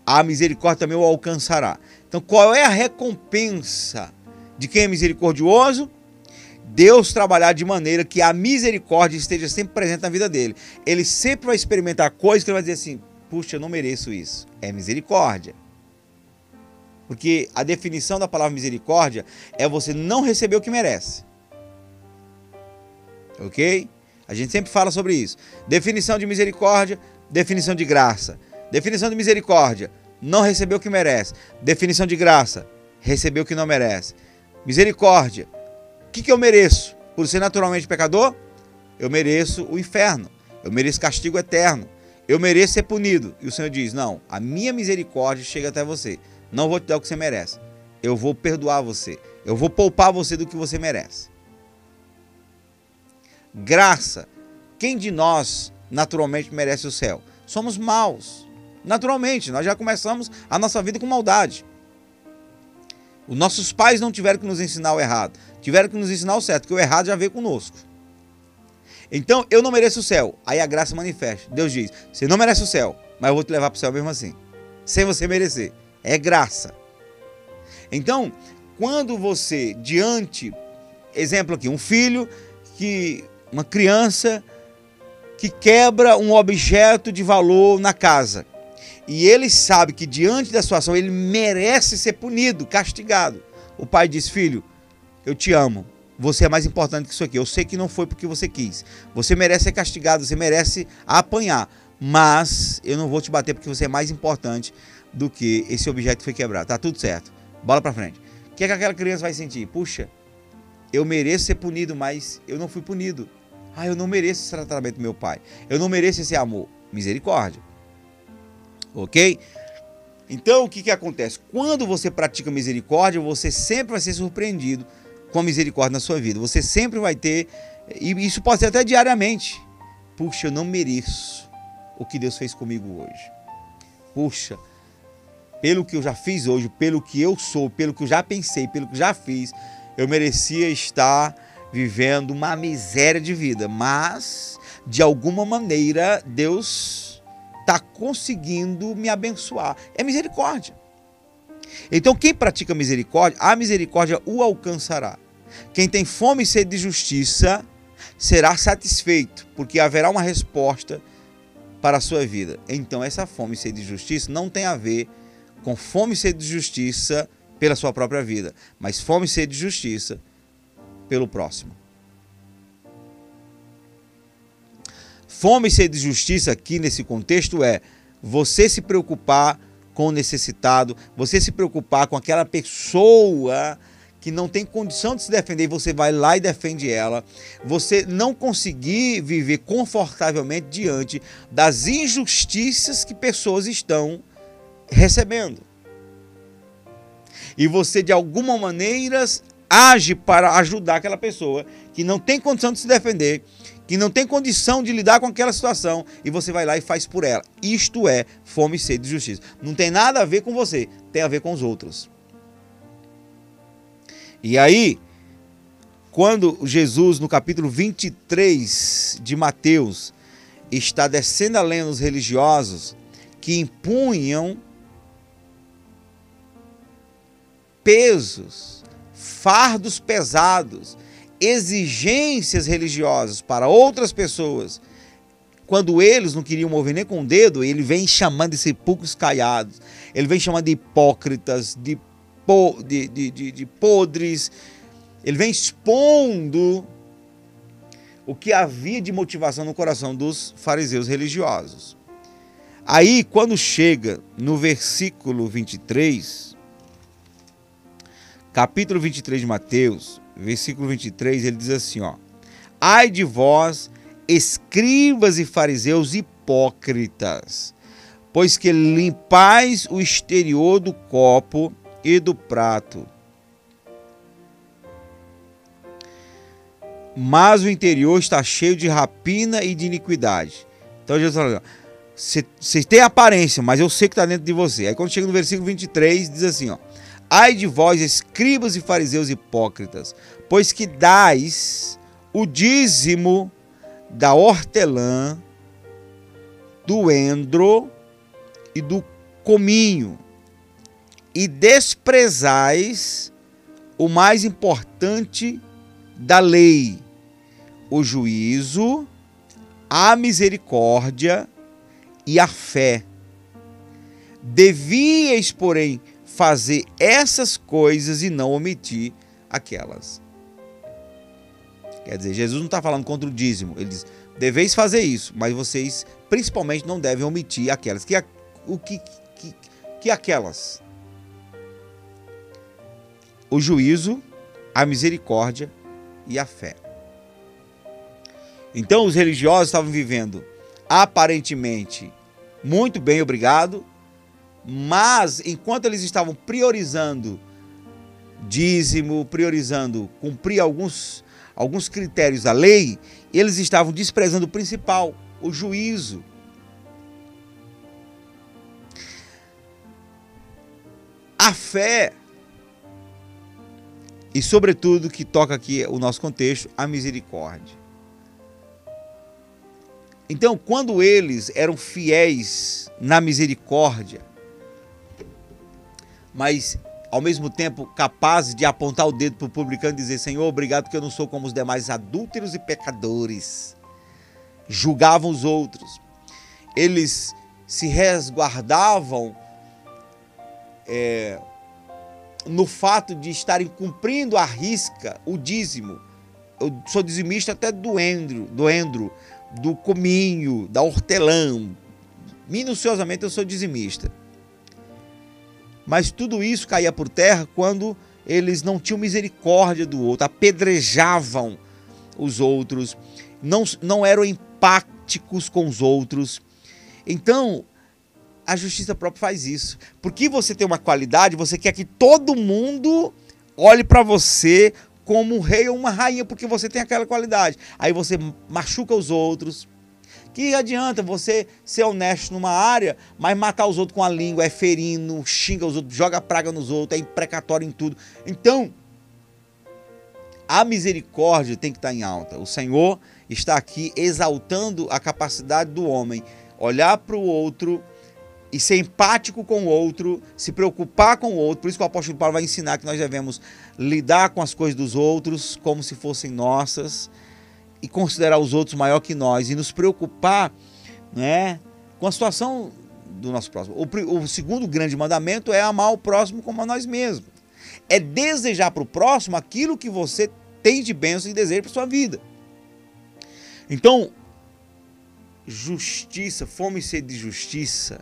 a misericórdia também o alcançará. Então, qual é a recompensa de quem é misericordioso? Deus trabalhar de maneira que a misericórdia esteja sempre presente na vida dele. Ele sempre vai experimentar coisas que ele vai dizer assim: puxa, eu não mereço isso. É misericórdia. Porque a definição da palavra misericórdia é você não receber o que merece. Ok? A gente sempre fala sobre isso. Definição de misericórdia, definição de graça. Definição de misericórdia, não receber o que merece. Definição de graça, receber o que não merece. Misericórdia, o que, que eu mereço? Por ser naturalmente pecador? Eu mereço o inferno. Eu mereço castigo eterno. Eu mereço ser punido. E o Senhor diz: Não, a minha misericórdia chega até você. Não vou te dar o que você merece. Eu vou perdoar você. Eu vou poupar você do que você merece. Graça. Quem de nós naturalmente merece o céu? Somos maus. Naturalmente, nós já começamos a nossa vida com maldade. Os nossos pais não tiveram que nos ensinar o errado, tiveram que nos ensinar o certo, porque o errado já veio conosco. Então, eu não mereço o céu. Aí a graça manifesta. Deus diz: Você não merece o céu, mas eu vou te levar para o céu mesmo assim, sem você merecer é graça. Então, quando você diante, exemplo aqui, um filho que uma criança que quebra um objeto de valor na casa. E ele sabe que diante da situação ele merece ser punido, castigado. O pai diz: "Filho, eu te amo. Você é mais importante que isso aqui. Eu sei que não foi porque você quis. Você merece ser castigado, você merece apanhar, mas eu não vou te bater porque você é mais importante do que esse objeto foi quebrado. Tá tudo certo. Bola para frente. O que, é que aquela criança vai sentir? Puxa, eu mereço ser punido, mas eu não fui punido. Ah, eu não mereço esse tratamento do meu pai. Eu não mereço esse amor. Misericórdia. Ok? Então, o que, que acontece? Quando você pratica misericórdia, você sempre vai ser surpreendido com a misericórdia na sua vida. Você sempre vai ter, e isso pode ser até diariamente. Puxa, eu não mereço o que Deus fez comigo hoje. Puxa, pelo que eu já fiz hoje, pelo que eu sou, pelo que eu já pensei, pelo que já fiz, eu merecia estar vivendo uma miséria de vida, mas de alguma maneira Deus está conseguindo me abençoar. É misericórdia. Então, quem pratica misericórdia, a misericórdia o alcançará. Quem tem fome e sede de justiça será satisfeito, porque haverá uma resposta para a sua vida. Então, essa fome e sede de justiça não tem a ver com fome e sede de justiça pela sua própria vida, mas fome e sede de justiça pelo próximo. Fome e sede de justiça aqui nesse contexto é você se preocupar com o necessitado, você se preocupar com aquela pessoa que não tem condição de se defender e você vai lá e defende ela. Você não conseguir viver confortavelmente diante das injustiças que pessoas estão recebendo. E você, de alguma maneira, age para ajudar aquela pessoa que não tem condição de se defender, que não tem condição de lidar com aquela situação, e você vai lá e faz por ela. Isto é fome sede de justiça. Não tem nada a ver com você, tem a ver com os outros. E aí, quando Jesus, no capítulo 23 de Mateus, está descendo a lenha nos religiosos que impunham pesos, fardos pesados, exigências religiosas para outras pessoas, quando eles não queriam mover nem com o dedo, ele vem chamando de sepulcros caiados, ele vem chamando de hipócritas, de, po, de, de, de, de podres, ele vem expondo o que havia de motivação no coração dos fariseus religiosos. Aí, quando chega no versículo 23, capítulo 23 de Mateus, versículo 23, ele diz assim, ó: Ai de vós, escribas e fariseus hipócritas, pois que limpais o exterior do copo e do prato. Mas o interior está cheio de rapina e de iniquidade. Então Jesus fala, você tem aparência, mas eu sei que está dentro de você. Aí quando chega no versículo 23, diz assim, ó. Ai de vós, escribas e fariseus hipócritas, pois que dais o dízimo da hortelã, do endro e do cominho, e desprezais o mais importante da lei, o juízo, a misericórdia e a fé. Devíeis, porém, fazer essas coisas e não omitir aquelas. Quer dizer, Jesus não está falando contra o dízimo. Ele diz: deveis fazer isso, mas vocês principalmente não devem omitir aquelas. Que, o que, que, que aquelas? O juízo, a misericórdia e a fé. Então os religiosos estavam vivendo aparentemente muito bem, obrigado, mas enquanto eles estavam priorizando dízimo, priorizando cumprir alguns, alguns critérios da lei, eles estavam desprezando o principal, o juízo. A fé e, sobretudo, que toca aqui o nosso contexto, a misericórdia. Então, quando eles eram fiéis na misericórdia, mas ao mesmo tempo capazes de apontar o dedo para o publicano e dizer: Senhor, obrigado que eu não sou como os demais adúlteros e pecadores. Julgavam os outros. Eles se resguardavam é, no fato de estarem cumprindo a risca o dízimo. Eu sou dizimista até do endro, do endro, do cominho, da hortelã. Minuciosamente eu sou dizimista. Mas tudo isso caía por terra quando eles não tinham misericórdia do outro, apedrejavam os outros, não, não eram empáticos com os outros. Então, a justiça própria faz isso. Porque você tem uma qualidade, você quer que todo mundo olhe para você como um rei ou uma rainha, porque você tem aquela qualidade. Aí você machuca os outros, que adianta você ser honesto numa área, mas matar os outros com a língua, é ferindo, xinga os outros, joga praga nos outros, é imprecatório em tudo. Então, a misericórdia tem que estar em alta. O Senhor está aqui exaltando a capacidade do homem olhar para o outro e ser empático com o outro, se preocupar com o outro. Por isso que o apóstolo Paulo vai ensinar que nós devemos lidar com as coisas dos outros como se fossem nossas e considerar os outros maior que nós e nos preocupar né, com a situação do nosso próximo. O, o segundo grande mandamento é amar o próximo como a nós mesmos. É desejar para o próximo aquilo que você tem de bênção e desejo para sua vida. Então, justiça, fome e sede de justiça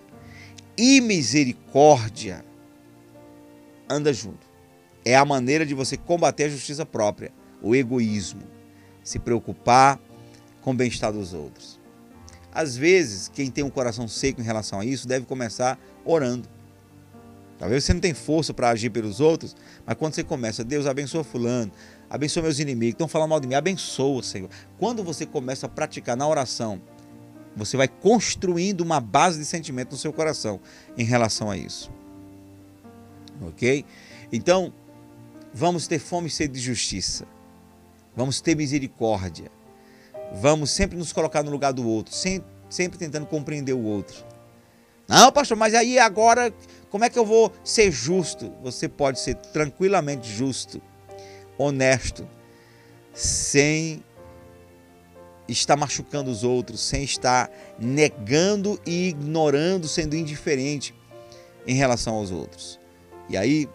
e misericórdia anda junto. É a maneira de você combater a justiça própria, o egoísmo se preocupar com o bem-estar dos outros. Às vezes, quem tem um coração seco em relação a isso deve começar orando. Talvez você não tenha força para agir pelos outros, mas quando você começa, Deus abençoa fulano, abençoa meus inimigos, estão falando mal de mim, abençoa, Senhor. Quando você começa a praticar na oração, você vai construindo uma base de sentimento no seu coração em relação a isso. Ok? Então, vamos ter fome e sede de justiça. Vamos ter misericórdia. Vamos sempre nos colocar no lugar do outro, sempre, tentando compreender o outro. Não, pastor, mas aí agora, como é que eu vou ser justo? Você pode ser tranquilamente justo, honesto, sem estar machucando os outros, sem estar negando e ignorando, sendo indiferente em relação aos outros. E aí,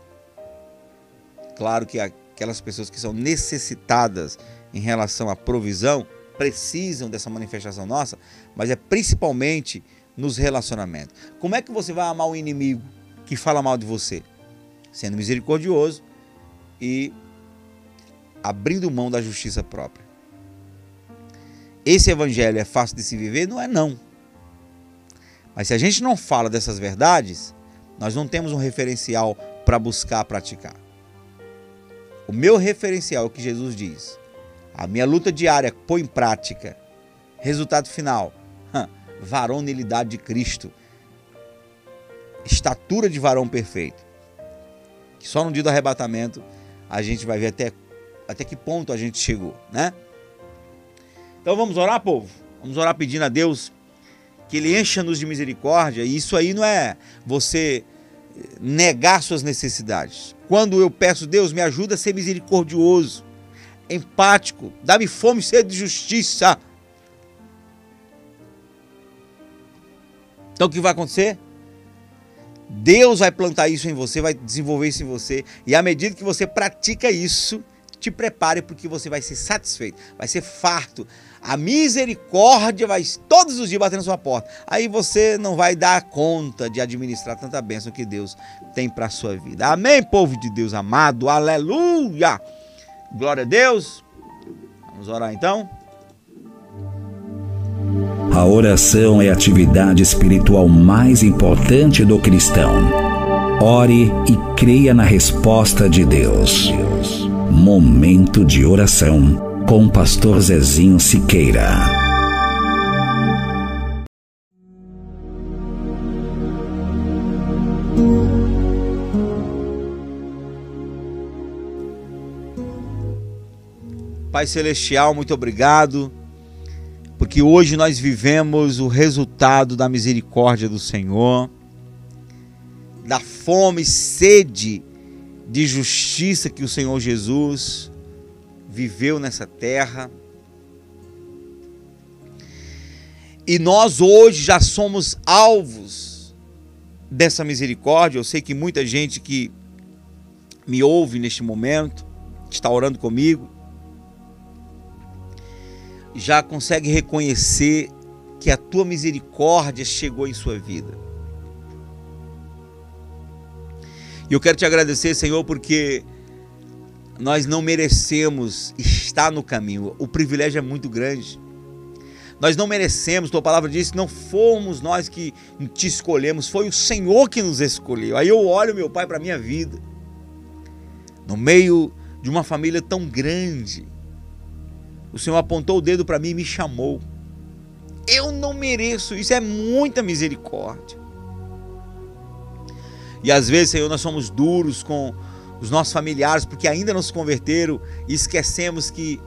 claro que aquelas pessoas que são necessitadas em relação à provisão precisam dessa manifestação nossa, mas é principalmente nos relacionamentos. Como é que você vai amar o inimigo que fala mal de você? Sendo misericordioso e abrindo mão da justiça própria. Esse evangelho é fácil de se viver? Não é não. Mas se a gente não fala dessas verdades, nós não temos um referencial para buscar praticar. O meu referencial é o que Jesus diz. A minha luta diária, põe em prática. Resultado final: varonilidade de Cristo. Estatura de varão perfeito. Que só no dia do arrebatamento a gente vai ver até, até que ponto a gente chegou, né? Então vamos orar, povo? Vamos orar pedindo a Deus que Ele encha-nos de misericórdia. E isso aí não é você negar suas necessidades. Quando eu peço, Deus, me ajuda a ser misericordioso, empático, dá-me fome e sede de justiça. Então o que vai acontecer? Deus vai plantar isso em você, vai desenvolver isso em você, e à medida que você pratica isso, te prepare porque você vai ser satisfeito, vai ser farto. A misericórdia vai todos os dias bater na sua porta. Aí você não vai dar conta de administrar tanta bênção que Deus tem para a sua vida. Amém, povo de Deus amado. Aleluia. Glória a Deus. Vamos orar então. A oração é a atividade espiritual mais importante do cristão. Ore e creia na resposta de Deus. Momento de oração com o pastor Zezinho Siqueira. Pai Celestial, muito obrigado porque hoje nós vivemos o resultado da misericórdia do Senhor, da fome e sede de justiça que o Senhor Jesus viveu nessa terra. E nós hoje já somos alvos dessa misericórdia. Eu sei que muita gente que me ouve neste momento está orando comigo já consegue reconhecer que a tua misericórdia chegou em sua vida. E eu quero te agradecer, Senhor, porque nós não merecemos estar no caminho. O privilégio é muito grande. Nós não merecemos, tua palavra diz que não fomos nós que te escolhemos, foi o Senhor que nos escolheu. Aí eu olho, meu Pai, para a minha vida. No meio de uma família tão grande, o Senhor apontou o dedo para mim e me chamou. Eu não mereço, isso é muita misericórdia. E às vezes, Senhor, nós somos duros com os nossos familiares porque ainda não se converteram e esquecemos que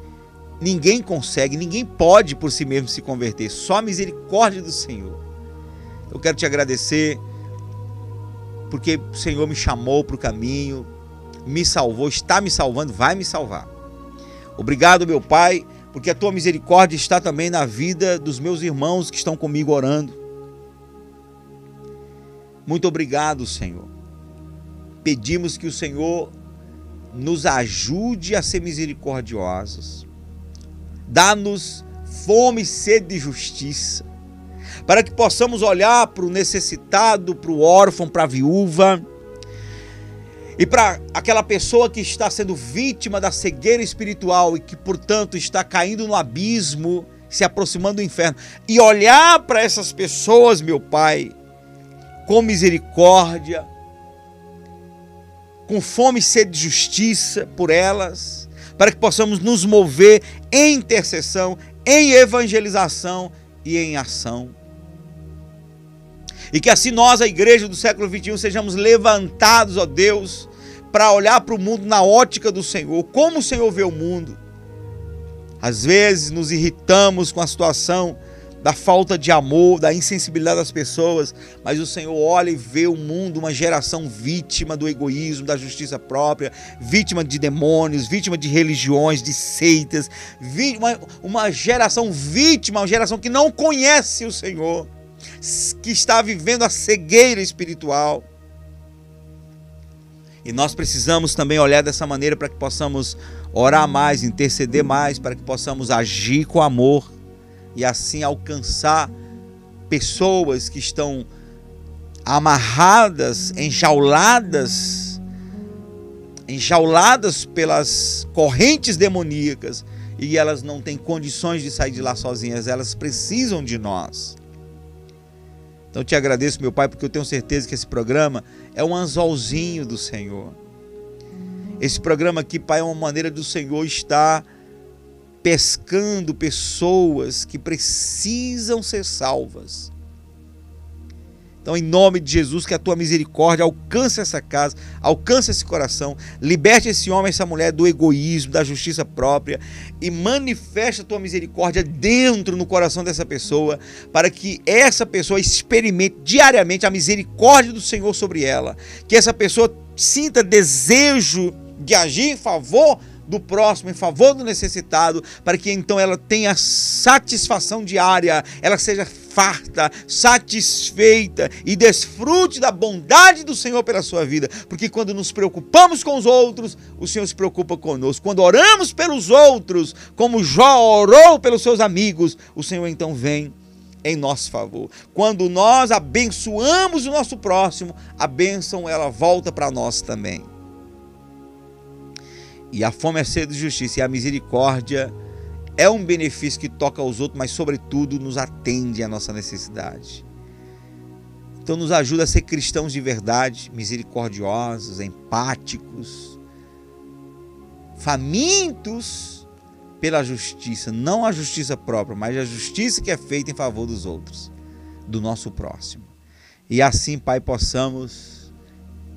ninguém consegue, ninguém pode por si mesmo se converter, só a misericórdia do Senhor. Eu quero te agradecer porque o Senhor me chamou para o caminho, me salvou, está me salvando, vai me salvar. Obrigado, meu Pai, porque a tua misericórdia está também na vida dos meus irmãos que estão comigo orando. Muito obrigado, Senhor. Pedimos que o Senhor nos ajude a ser misericordiosos. Dá-nos fome e sede de justiça, para que possamos olhar para o necessitado, para o órfão, para a viúva e para aquela pessoa que está sendo vítima da cegueira espiritual e que, portanto, está caindo no abismo, se aproximando do inferno, e olhar para essas pessoas, meu Pai, com misericórdia, com fome e sede de justiça por elas, para que possamos nos mover em intercessão, em evangelização e em ação. E que assim nós, a igreja do século 21, sejamos levantados, ó Deus, para olhar para o mundo na ótica do Senhor, como o Senhor vê o mundo. Às vezes nos irritamos com a situação da falta de amor, da insensibilidade das pessoas, mas o Senhor olha e vê o mundo, uma geração vítima do egoísmo, da justiça própria, vítima de demônios, vítima de religiões, de seitas, uma, uma geração vítima, uma geração que não conhece o Senhor que está vivendo a cegueira espiritual. E nós precisamos também olhar dessa maneira para que possamos orar mais, interceder mais, para que possamos agir com amor e assim alcançar pessoas que estão amarradas, enjauladas, enjauladas pelas correntes demoníacas e elas não têm condições de sair de lá sozinhas, elas precisam de nós. Então te agradeço, meu Pai, porque eu tenho certeza que esse programa é um anzolzinho do Senhor. Esse programa aqui, Pai, é uma maneira do Senhor estar pescando pessoas que precisam ser salvas. Então, em nome de Jesus, que a tua misericórdia alcance essa casa, alcance esse coração, liberte esse homem, essa mulher do egoísmo, da justiça própria e manifeste a tua misericórdia dentro no coração dessa pessoa, para que essa pessoa experimente diariamente a misericórdia do Senhor sobre ela, que essa pessoa sinta desejo de agir em favor do próximo, em favor do necessitado, para que então ela tenha satisfação diária, ela seja farta, satisfeita e desfrute da bondade do Senhor pela sua vida, porque quando nos preocupamos com os outros, o Senhor se preocupa conosco. Quando oramos pelos outros, como Jó orou pelos seus amigos, o Senhor então vem em nosso favor. Quando nós abençoamos o nosso próximo, a bênção ela volta para nós também. E a fome é sede de justiça e a misericórdia é um benefício que toca aos outros, mas sobretudo nos atende à nossa necessidade. Então nos ajuda a ser cristãos de verdade, misericordiosos, empáticos, famintos pela justiça, não a justiça própria, mas a justiça que é feita em favor dos outros, do nosso próximo. E assim, Pai, possamos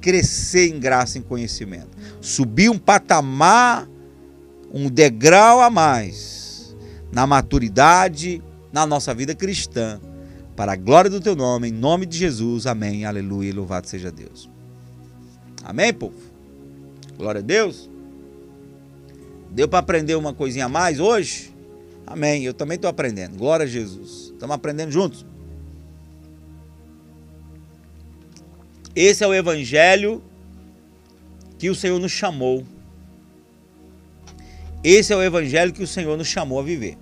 crescer em graça e em conhecimento. Subir um patamar, um degrau a mais na maturidade, na nossa vida cristã. Para a glória do teu nome, em nome de Jesus. Amém. Aleluia. Louvado seja Deus. Amém, povo? Glória a Deus. Deu para aprender uma coisinha a mais hoje? Amém. Eu também estou aprendendo. Glória a Jesus. Estamos aprendendo juntos. Esse é o evangelho que o Senhor nos chamou. Esse é o evangelho que o Senhor nos chamou a viver.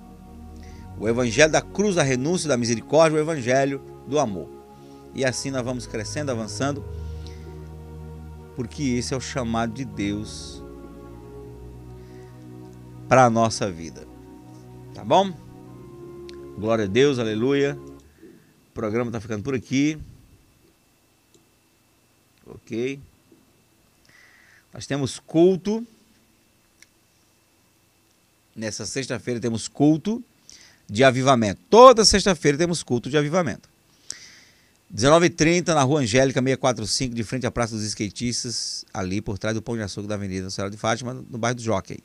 O evangelho da cruz, da renúncia, da misericórdia, o evangelho do amor. E assim nós vamos crescendo, avançando, porque esse é o chamado de Deus para a nossa vida. Tá bom? Glória a Deus, aleluia. O programa está ficando por aqui. Ok? Nós temos culto. Nessa sexta-feira temos culto de avivamento. Toda sexta-feira temos culto de avivamento. 19h30 na Rua Angélica 645, de frente à Praça dos Skatistas, ali por trás do Pão de Açúcar da Avenida Senhora de Fátima, no bairro do Jockey.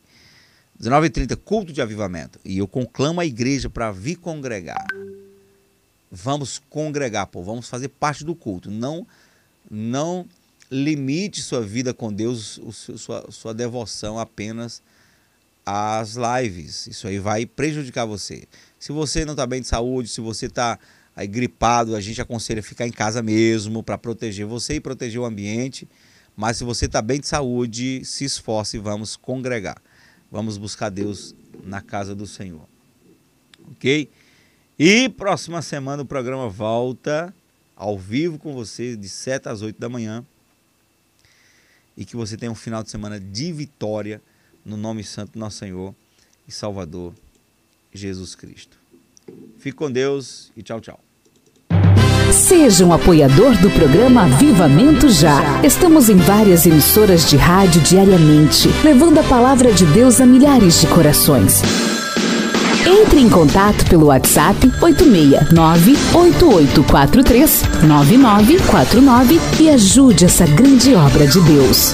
19h30, culto de avivamento. E eu conclamo a igreja para vir congregar. Vamos congregar, pô. Vamos fazer parte do culto. Não não limite sua vida com Deus, sua, sua devoção apenas às lives. Isso aí vai prejudicar você. Se você não está bem de saúde, se você está gripado, a gente aconselha ficar em casa mesmo para proteger você e proteger o ambiente. Mas se você está bem de saúde, se esforce e vamos congregar. Vamos buscar Deus na casa do Senhor. Ok? E próxima semana o programa volta ao vivo com você de 7 às 8 da manhã. E que você tenha um final de semana de vitória no nome santo do nosso Senhor e Salvador Jesus Cristo. Fique com Deus e tchau, tchau. Seja um apoiador do programa Avivamento Já. Estamos em várias emissoras de rádio diariamente, levando a palavra de Deus a milhares de corações. Entre em contato pelo WhatsApp 869-8843-9949 e ajude essa grande obra de Deus.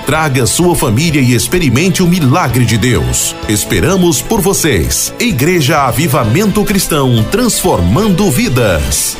traga sua família e experimente o milagre de Deus. Esperamos por vocês. Igreja Avivamento Cristão, transformando vidas.